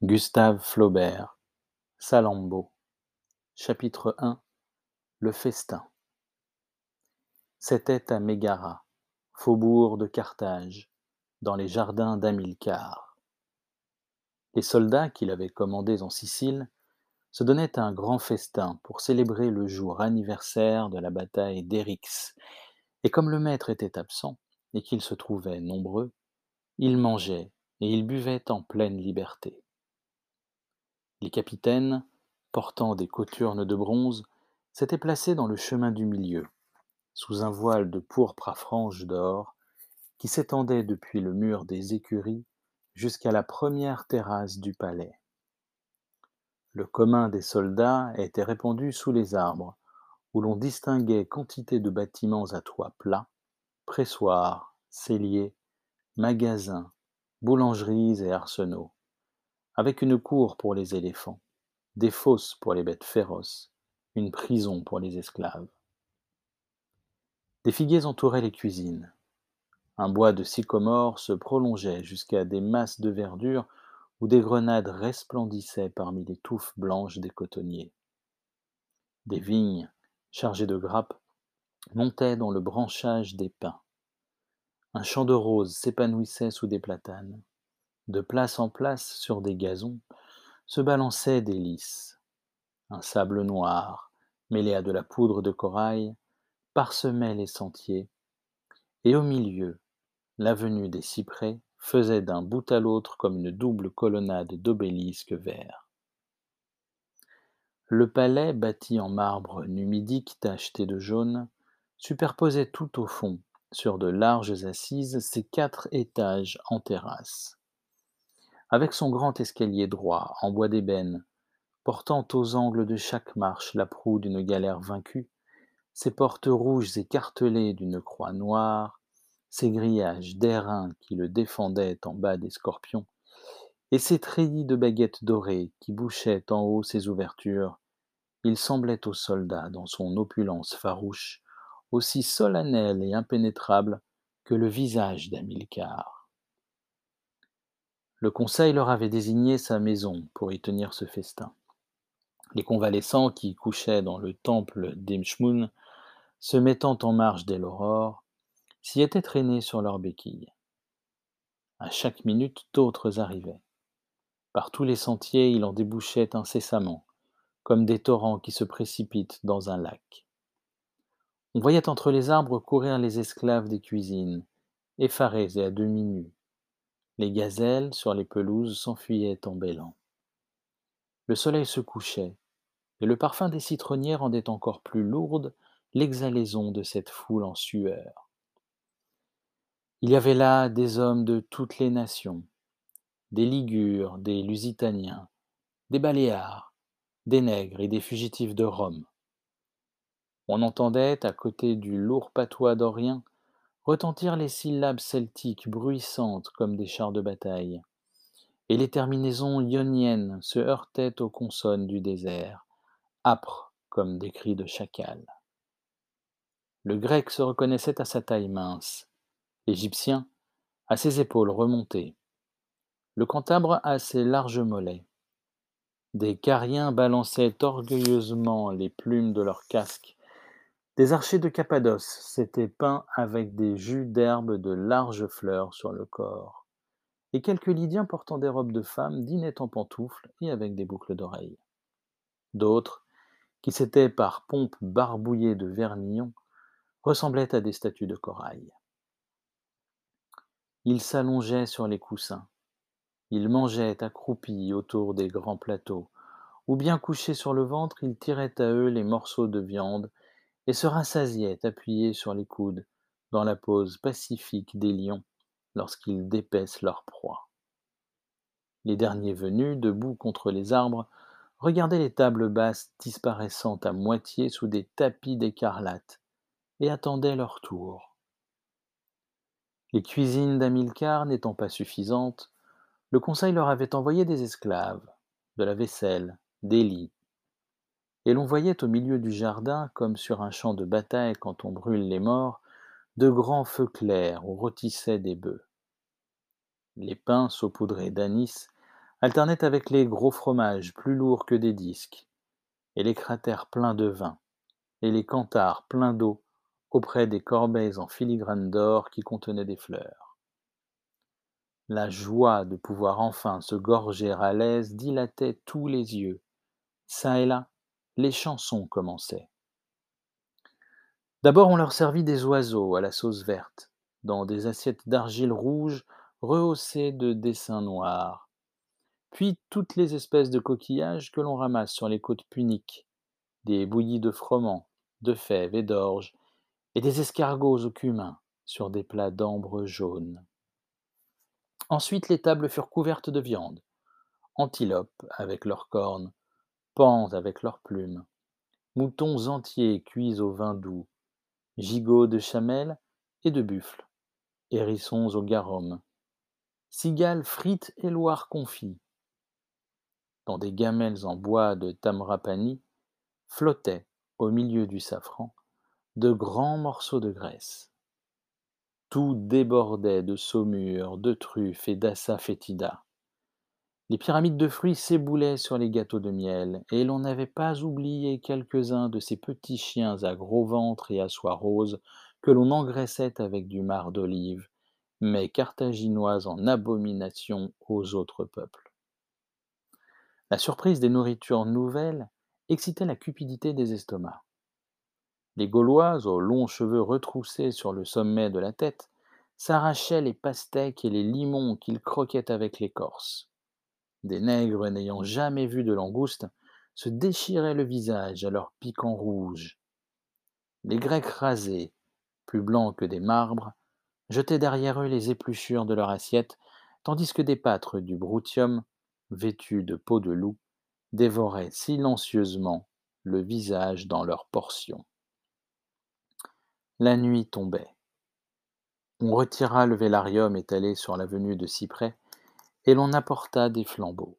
Gustave Flaubert, Salammbô, chapitre I Le festin C'était à Mégara, faubourg de Carthage, dans les jardins d'Hamilcar. Les soldats qu'il avait commandés en Sicile se donnaient un grand festin pour célébrer le jour anniversaire de la bataille d'Eryx, et comme le maître était absent et qu'ils se trouvaient nombreux, ils mangeaient et ils buvaient en pleine liberté. Les capitaines, portant des cothurnes de bronze, s'étaient placés dans le chemin du milieu, sous un voile de pourpre à franges d'or, qui s'étendait depuis le mur des écuries jusqu'à la première terrasse du palais. Le commun des soldats était répandu sous les arbres, où l'on distinguait quantité de bâtiments à toit plat, pressoirs, celliers, magasins, boulangeries et arsenaux avec une cour pour les éléphants, des fosses pour les bêtes féroces, une prison pour les esclaves. Des figuiers entouraient les cuisines. Un bois de sycomore se prolongeait jusqu'à des masses de verdure où des grenades resplendissaient parmi les touffes blanches des cotonniers. Des vignes, chargées de grappes, montaient dans le branchage des pins. Un champ de roses s'épanouissait sous des platanes. De place en place, sur des gazons, se balançaient des lys. Un sable noir, mêlé à de la poudre de corail, parsemait les sentiers, et au milieu, l'avenue des cyprès faisait d'un bout à l'autre comme une double colonnade d'obélisques verts. Le palais, bâti en marbre numidique tacheté de jaune, superposait tout au fond, sur de larges assises, ses quatre étages en terrasse. Avec son grand escalier droit, en bois d'ébène, portant aux angles de chaque marche la proue d'une galère vaincue, ses portes rouges écartelées d'une croix noire, ses grillages d'airain qui le défendaient en bas des scorpions, et ses treillis de baguettes dorées qui bouchaient en haut ses ouvertures, il semblait au soldat, dans son opulence farouche, aussi solennel et impénétrable que le visage d'Hamilcar. Le conseil leur avait désigné sa maison pour y tenir ce festin. Les convalescents qui couchaient dans le temple d'Emshmun, se mettant en marche dès l'aurore, s'y étaient traînés sur leurs béquilles. À chaque minute, d'autres arrivaient. Par tous les sentiers, il en débouchait incessamment, comme des torrents qui se précipitent dans un lac. On voyait entre les arbres courir les esclaves des cuisines, effarés et à demi nus, les gazelles sur les pelouses s'enfuyaient en bêlant. Le soleil se couchait, et le parfum des citronniers rendait encore plus lourde l'exhalaison de cette foule en sueur. Il y avait là des hommes de toutes les nations, des Ligures, des Lusitaniens, des Baléares, des nègres et des fugitifs de Rome. On entendait, à côté du lourd patois dorien, retentirent les syllabes celtiques bruissantes comme des chars de bataille, et les terminaisons ioniennes se heurtaient aux consonnes du désert, âpres comme des cris de chacal. Le grec se reconnaissait à sa taille mince, l'égyptien à ses épaules remontées, le cantabre à ses larges mollets. Des cariens balançaient orgueilleusement les plumes de leurs casques des archers de Cappadoce s'étaient peints avec des jus d'herbe de larges fleurs sur le corps, et quelques Lydiens portant des robes de femme dînaient en pantoufles et avec des boucles d'oreilles. D'autres, qui s'étaient par pompe barbouillés de vermillon, ressemblaient à des statues de corail. Ils s'allongeaient sur les coussins, ils mangeaient accroupis autour des grands plateaux, ou bien couchés sur le ventre, ils tiraient à eux les morceaux de viande et se rassasiaient appuyés sur les coudes, dans la pose pacifique des lions lorsqu'ils dépaissent leur proie. Les derniers venus, debout contre les arbres, regardaient les tables basses disparaissant à moitié sous des tapis d'écarlate et attendaient leur tour. Les cuisines d'Amilcar n'étant pas suffisantes, le conseil leur avait envoyé des esclaves, de la vaisselle, des lits, et l'on voyait au milieu du jardin, comme sur un champ de bataille quand on brûle les morts, de grands feux clairs où rôtissaient des bœufs. Les pains saupoudrés d'anis alternaient avec les gros fromages plus lourds que des disques, et les cratères pleins de vin, et les canthares pleins d'eau auprès des corbeilles en filigrane d'or qui contenaient des fleurs. La joie de pouvoir enfin se gorger à l'aise dilatait tous les yeux. Çà et là, les chansons commençaient. D'abord on leur servit des oiseaux à la sauce verte, dans des assiettes d'argile rouge rehaussées de dessins noirs, puis toutes les espèces de coquillages que l'on ramasse sur les côtes puniques, des bouillies de froment, de fèves et d'orge, et des escargots au cumin sur des plats d'ambre jaune. Ensuite les tables furent couvertes de viande, antilopes avec leurs cornes, avec leurs plumes, moutons entiers cuits au vin doux, gigots de chamelle et de buffle, hérissons au garum, cigales frites et loirs confits. Dans des gamelles en bois de tamrapani flottaient, au milieu du safran, de grands morceaux de graisse. Tout débordait de saumure, de truffes et d'assafetida. Les pyramides de fruits s'éboulaient sur les gâteaux de miel, et l'on n'avait pas oublié quelques-uns de ces petits chiens à gros ventre et à soie rose que l'on engraissait avec du marc d'olive, mais carthaginois en abomination aux autres peuples. La surprise des nourritures nouvelles excitait la cupidité des estomacs. Les Gaulois, aux longs cheveux retroussés sur le sommet de la tête, s'arrachaient les pastèques et les limons qu'ils croquaient avec l'écorce. Des nègres n'ayant jamais vu de langoustes se déchiraient le visage à leur piquant rouge. Les Grecs rasés, plus blancs que des marbres, jetaient derrière eux les épluchures de leur assiette, tandis que des pâtres du Brutium, vêtus de peau de loup, dévoraient silencieusement le visage dans leurs portions. La nuit tombait. On retira le vélarium étalé sur l'avenue de Cyprès et l'on apporta des flambeaux.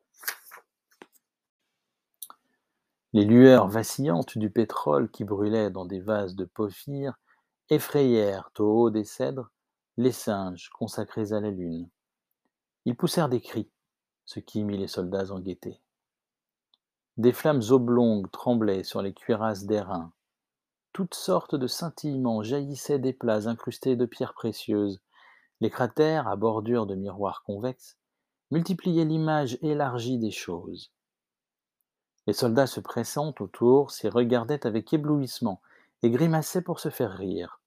Les lueurs vacillantes du pétrole qui brûlait dans des vases de porphyre effrayèrent au haut des cèdres les singes consacrés à la lune. Ils poussèrent des cris, ce qui mit les soldats en gaieté. Des flammes oblongues tremblaient sur les cuirasses d'airain. Toutes sortes de scintillements jaillissaient des plats incrustés de pierres précieuses. Les cratères, à bordure de miroirs convexes, multipliait l'image élargie des choses. Les soldats se pressant autour s'y regardaient avec éblouissement et grimaçaient pour se faire rire.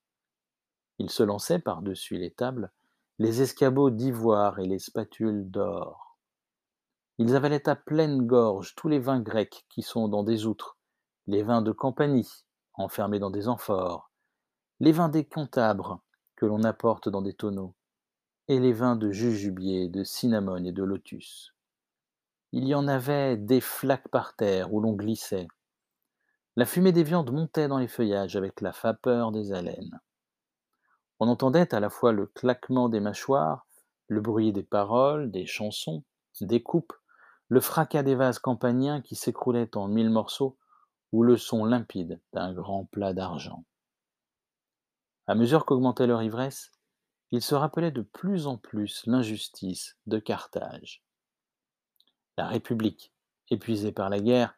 Ils se lançaient par-dessus les tables les escabeaux d'ivoire et les spatules d'or. Ils avalaient à pleine gorge tous les vins grecs qui sont dans des outres, les vins de Campanie, enfermés dans des amphores, les vins des Cantabres, que l'on apporte dans des tonneaux, et les vins de jujubier, de cinnamone et de lotus. Il y en avait des flaques par terre où l'on glissait. La fumée des viandes montait dans les feuillages avec la vapeur des haleines. On entendait à la fois le claquement des mâchoires, le bruit des paroles, des chansons, des coupes, le fracas des vases campaniens qui s'écroulaient en mille morceaux, ou le son limpide d'un grand plat d'argent. À mesure qu'augmentait leur ivresse, il se rappelait de plus en plus l'injustice de Carthage. La République, épuisée par la guerre,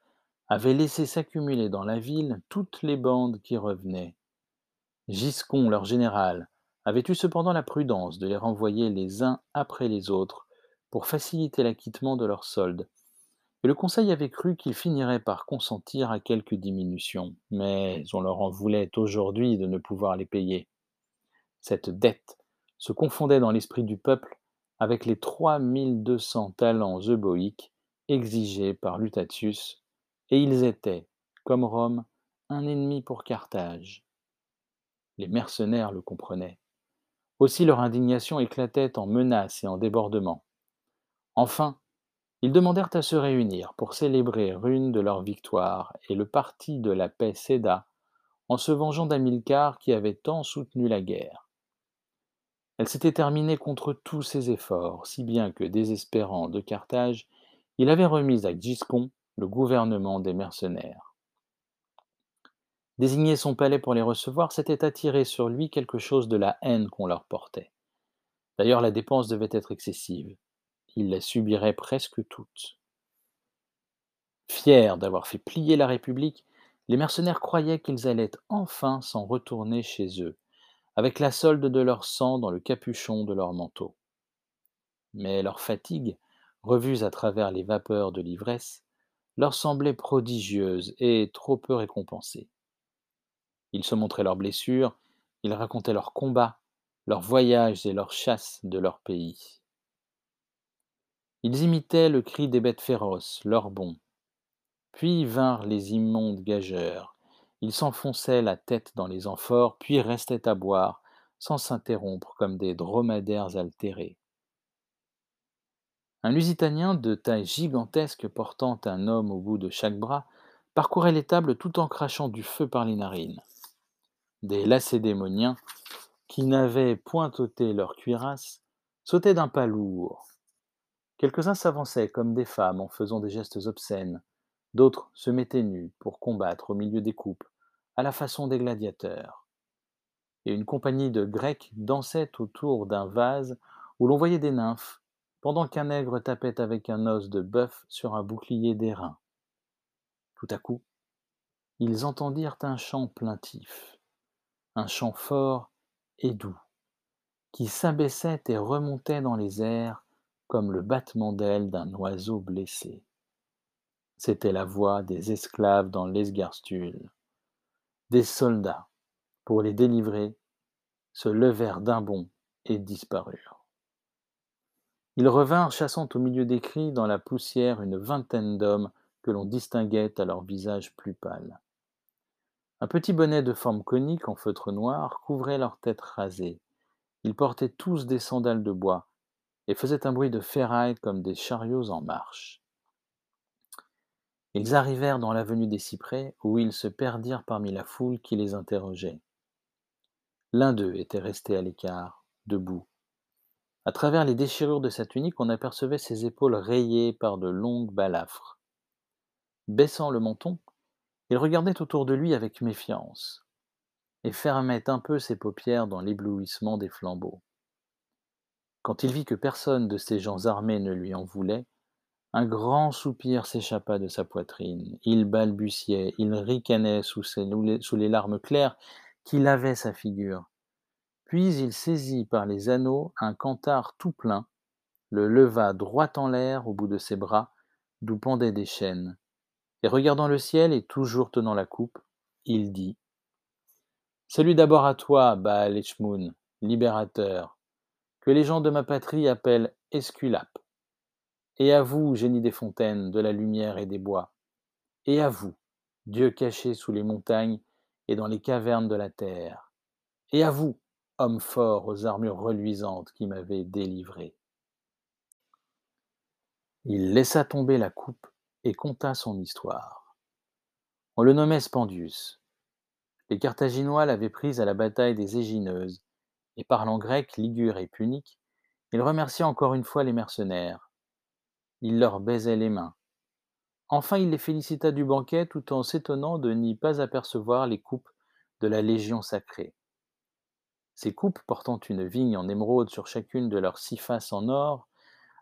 avait laissé s'accumuler dans la ville toutes les bandes qui revenaient. Giscon, leur général, avait eu cependant la prudence de les renvoyer les uns après les autres pour faciliter l'acquittement de leurs soldes, et le Conseil avait cru qu'ils finiraient par consentir à quelques diminutions, mais on leur en voulait aujourd'hui de ne pouvoir les payer. Cette dette se confondait dans l'esprit du peuple avec les trois mille deux cents talents euboïques exigés par Lutatius, et ils étaient, comme Rome, un ennemi pour Carthage. Les mercenaires le comprenaient. Aussi leur indignation éclatait en menaces et en débordements. Enfin, ils demandèrent à se réunir pour célébrer une de leurs victoires, et le parti de la paix céda en se vengeant d'Amilcar qui avait tant soutenu la guerre. Elle s'était terminée contre tous ses efforts, si bien que, désespérant de Carthage, il avait remis à Giscon le gouvernement des mercenaires. Désigner son palais pour les recevoir, c'était attirer sur lui quelque chose de la haine qu'on leur portait. D'ailleurs, la dépense devait être excessive. il les subirait presque toutes. Fiers d'avoir fait plier la République, les mercenaires croyaient qu'ils allaient enfin s'en retourner chez eux, avec la solde de leur sang dans le capuchon de leur manteau. Mais leurs fatigues, revues à travers les vapeurs de l'ivresse, leur semblaient prodigieuses et trop peu récompensées. Ils se montraient leurs blessures, ils racontaient leurs combats, leurs voyages et leurs chasses de leur pays. Ils imitaient le cri des bêtes féroces, leurs bonds. Puis vinrent les immondes gageurs. Ils s'enfonçaient la tête dans les amphores, puis restaient à boire, sans s'interrompre comme des dromadaires altérés. Un Lusitanien de taille gigantesque portant un homme au bout de chaque bras parcourait les tables tout en crachant du feu par les narines. Des lacédémoniens, qui n'avaient point ôté leur cuirasse, sautaient d'un pas lourd. Quelques-uns s'avançaient comme des femmes en faisant des gestes obscènes, d'autres se mettaient nus pour combattre au milieu des coupes, à la façon des gladiateurs. Et une compagnie de Grecs dansait autour d'un vase où l'on voyait des nymphes pendant qu'un nègre tapait avec un os de bœuf sur un bouclier d'airain. Tout à coup, ils entendirent un chant plaintif, un chant fort et doux, qui s'abaissait et remontait dans les airs comme le battement d'ailes d'un oiseau blessé. C'était la voix des esclaves dans l'esgarstule. Des soldats, pour les délivrer, se levèrent d'un bond et disparurent. Ils revinrent chassant au milieu des cris dans la poussière une vingtaine d'hommes que l'on distinguait à leur visage plus pâle. Un petit bonnet de forme conique en feutre noir couvrait leur tête rasée. Ils portaient tous des sandales de bois et faisaient un bruit de ferraille comme des chariots en marche. Ils arrivèrent dans l'avenue des cyprès, où ils se perdirent parmi la foule qui les interrogeait. L'un d'eux était resté à l'écart, debout, à travers les déchirures de sa tunique, on apercevait ses épaules rayées par de longues balafres. Baissant le menton, il regardait autour de lui avec méfiance, et fermait un peu ses paupières dans l'éblouissement des flambeaux. Quand il vit que personne de ces gens armés ne lui en voulait, un grand soupir s'échappa de sa poitrine. Il balbutiait, il ricanait sous, les larmes claires qui lavaient sa figure. Puis il saisit par les anneaux un canthare tout plein, le leva droit en l'air au bout de ses bras, d'où pendaient des chaînes, et regardant le ciel et toujours tenant la coupe, il dit Salut d'abord à toi, Baal libérateur, que les gens de ma patrie appellent Esculape, et à vous, génie des fontaines, de la lumière et des bois, et à vous, Dieu caché sous les montagnes et dans les cavernes de la terre, et à vous, homme fort aux armures reluisantes qui m'avait délivré. Il laissa tomber la coupe et conta son histoire. On le nommait Spendius. Les Carthaginois l'avaient pris à la bataille des Égineuses, et parlant grec, ligure et punique, il remercia encore une fois les mercenaires. Il leur baisait les mains. Enfin, il les félicita du banquet tout en s'étonnant de n'y pas apercevoir les coupes de la Légion sacrée. Ces coupes, portant une vigne en émeraude sur chacune de leurs six faces en or,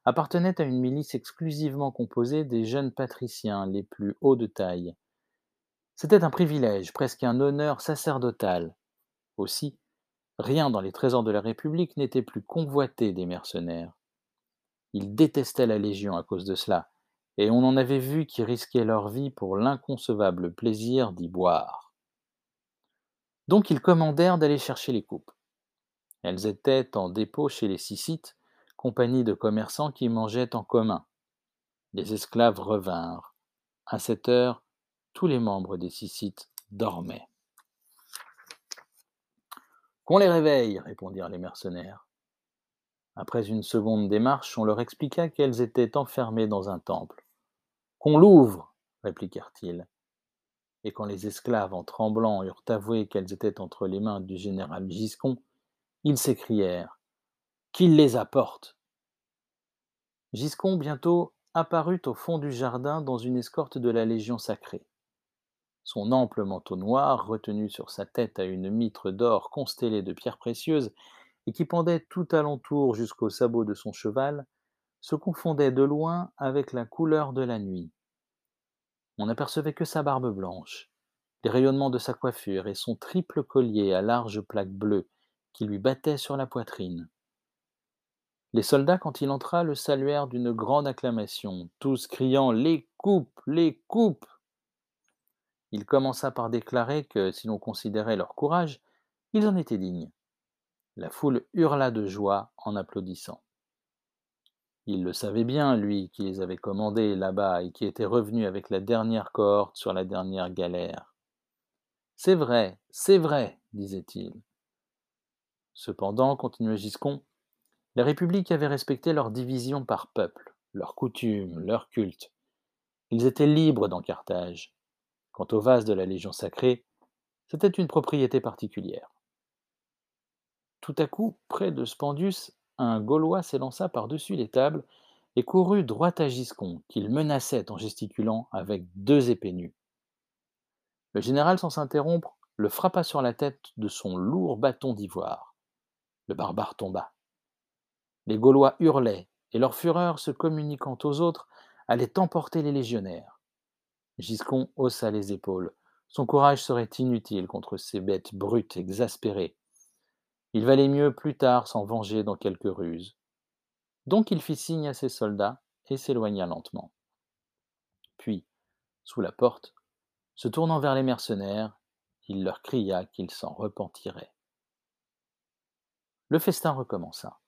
appartenaient à une milice exclusivement composée des jeunes patriciens les plus hauts de taille. C'était un privilège, presque un honneur sacerdotal. Aussi, rien dans les trésors de la République n'était plus convoité des mercenaires. Ils détestaient la Légion à cause de cela, et on en avait vu qui risquaient leur vie pour l'inconcevable plaisir d'y boire. Donc ils commandèrent d'aller chercher les coupes. Elles étaient en dépôt chez les Syssites, compagnie de commerçants qui mangeaient en commun. Les esclaves revinrent. À cette heure, tous les membres des Syssites dormaient. Qu'on les réveille, répondirent les mercenaires. Après une seconde démarche, on leur expliqua qu'elles étaient enfermées dans un temple. Qu'on l'ouvre, répliquèrent-ils. Et quand les esclaves, en tremblant, eurent avoué qu'elles étaient entre les mains du général Giscon, ils s'écrièrent Qu'il les apporte Giscon bientôt apparut au fond du jardin dans une escorte de la Légion sacrée. Son ample manteau noir, retenu sur sa tête à une mitre d'or constellée de pierres précieuses, et qui pendait tout alentour jusqu'au sabot de son cheval, se confondait de loin avec la couleur de la nuit. On n'apercevait que sa barbe blanche, les rayonnements de sa coiffure et son triple collier à larges plaques bleues qui lui battait sur la poitrine. Les soldats, quand il entra, le saluèrent d'une grande acclamation, tous criant Les coupes, les coupes Il commença par déclarer que, si l'on considérait leur courage, ils en étaient dignes. La foule hurla de joie en applaudissant. Il le savait bien, lui, qui les avait commandés là-bas et qui était revenu avec la dernière cohorte sur la dernière galère. C'est vrai, c'est vrai, disait-il. Cependant, continuait Giscon, les républiques avaient respecté leur division par peuple, leurs coutumes, leurs cultes. Ils étaient libres dans Carthage. Quant au vase de la Légion sacrée, c'était une propriété particulière. Tout à coup, près de Spendius, un Gaulois s'élança par-dessus les tables et courut droit à Giscon, qu'il menaçait en gesticulant avec deux épées nues. Le général, sans s'interrompre, le frappa sur la tête de son lourd bâton d'ivoire. Le barbare tomba. Les Gaulois hurlaient, et leur fureur, se communiquant aux autres, allait emporter les légionnaires. Giscon haussa les épaules. Son courage serait inutile contre ces bêtes brutes exaspérées. Il valait mieux plus tard s'en venger dans quelque ruse. Donc il fit signe à ses soldats et s'éloigna lentement. Puis, sous la porte, se tournant vers les mercenaires, il leur cria qu'ils s'en repentiraient. Le festin recommença.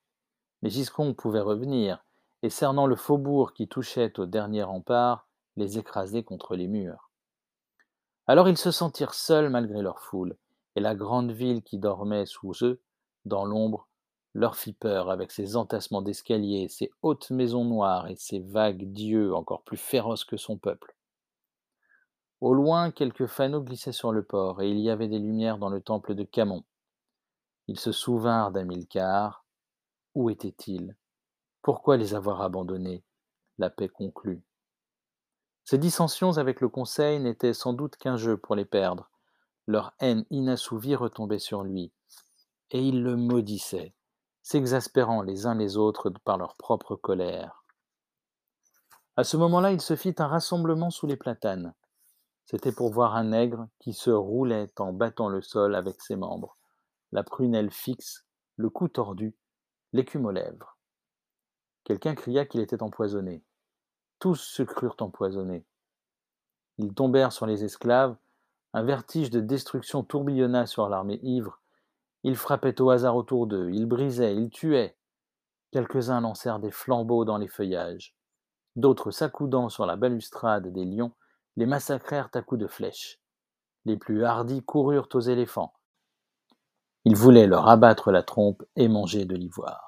Mais Giscon pouvait revenir, et cernant le faubourg qui touchait au dernier rempart, les écraser contre les murs. Alors ils se sentirent seuls malgré leur foule, et la grande ville qui dormait sous eux dans l'ombre, leur fit peur avec ses entassements d'escaliers, ses hautes maisons noires et ses vagues dieux encore plus féroces que son peuple. Au loin, quelques fanaux glissaient sur le port, et il y avait des lumières dans le temple de Camon. Ils se souvinrent d'Amilcar. Où était-il? Pourquoi les avoir abandonnés? La paix conclut. Ces dissensions avec le Conseil n'étaient sans doute qu'un jeu pour les perdre. Leur haine inassouvie retombait sur lui, et ils le maudissaient, s'exaspérant les uns les autres par leur propre colère. À ce moment-là, il se fit un rassemblement sous les platanes. C'était pour voir un nègre qui se roulait en battant le sol avec ses membres, la prunelle fixe, le cou tordu, l'écume aux lèvres. Quelqu'un cria qu'il était empoisonné. Tous se crurent empoisonnés. Ils tombèrent sur les esclaves, un vertige de destruction tourbillonna sur l'armée ivre, ils frappaient au hasard autour d'eux, ils brisaient, ils tuaient. Quelques-uns lancèrent des flambeaux dans les feuillages. D'autres, s'accoudant sur la balustrade des lions, les massacrèrent à coups de flèches. Les plus hardis coururent aux éléphants. Ils voulaient leur abattre la trompe et manger de l'ivoire.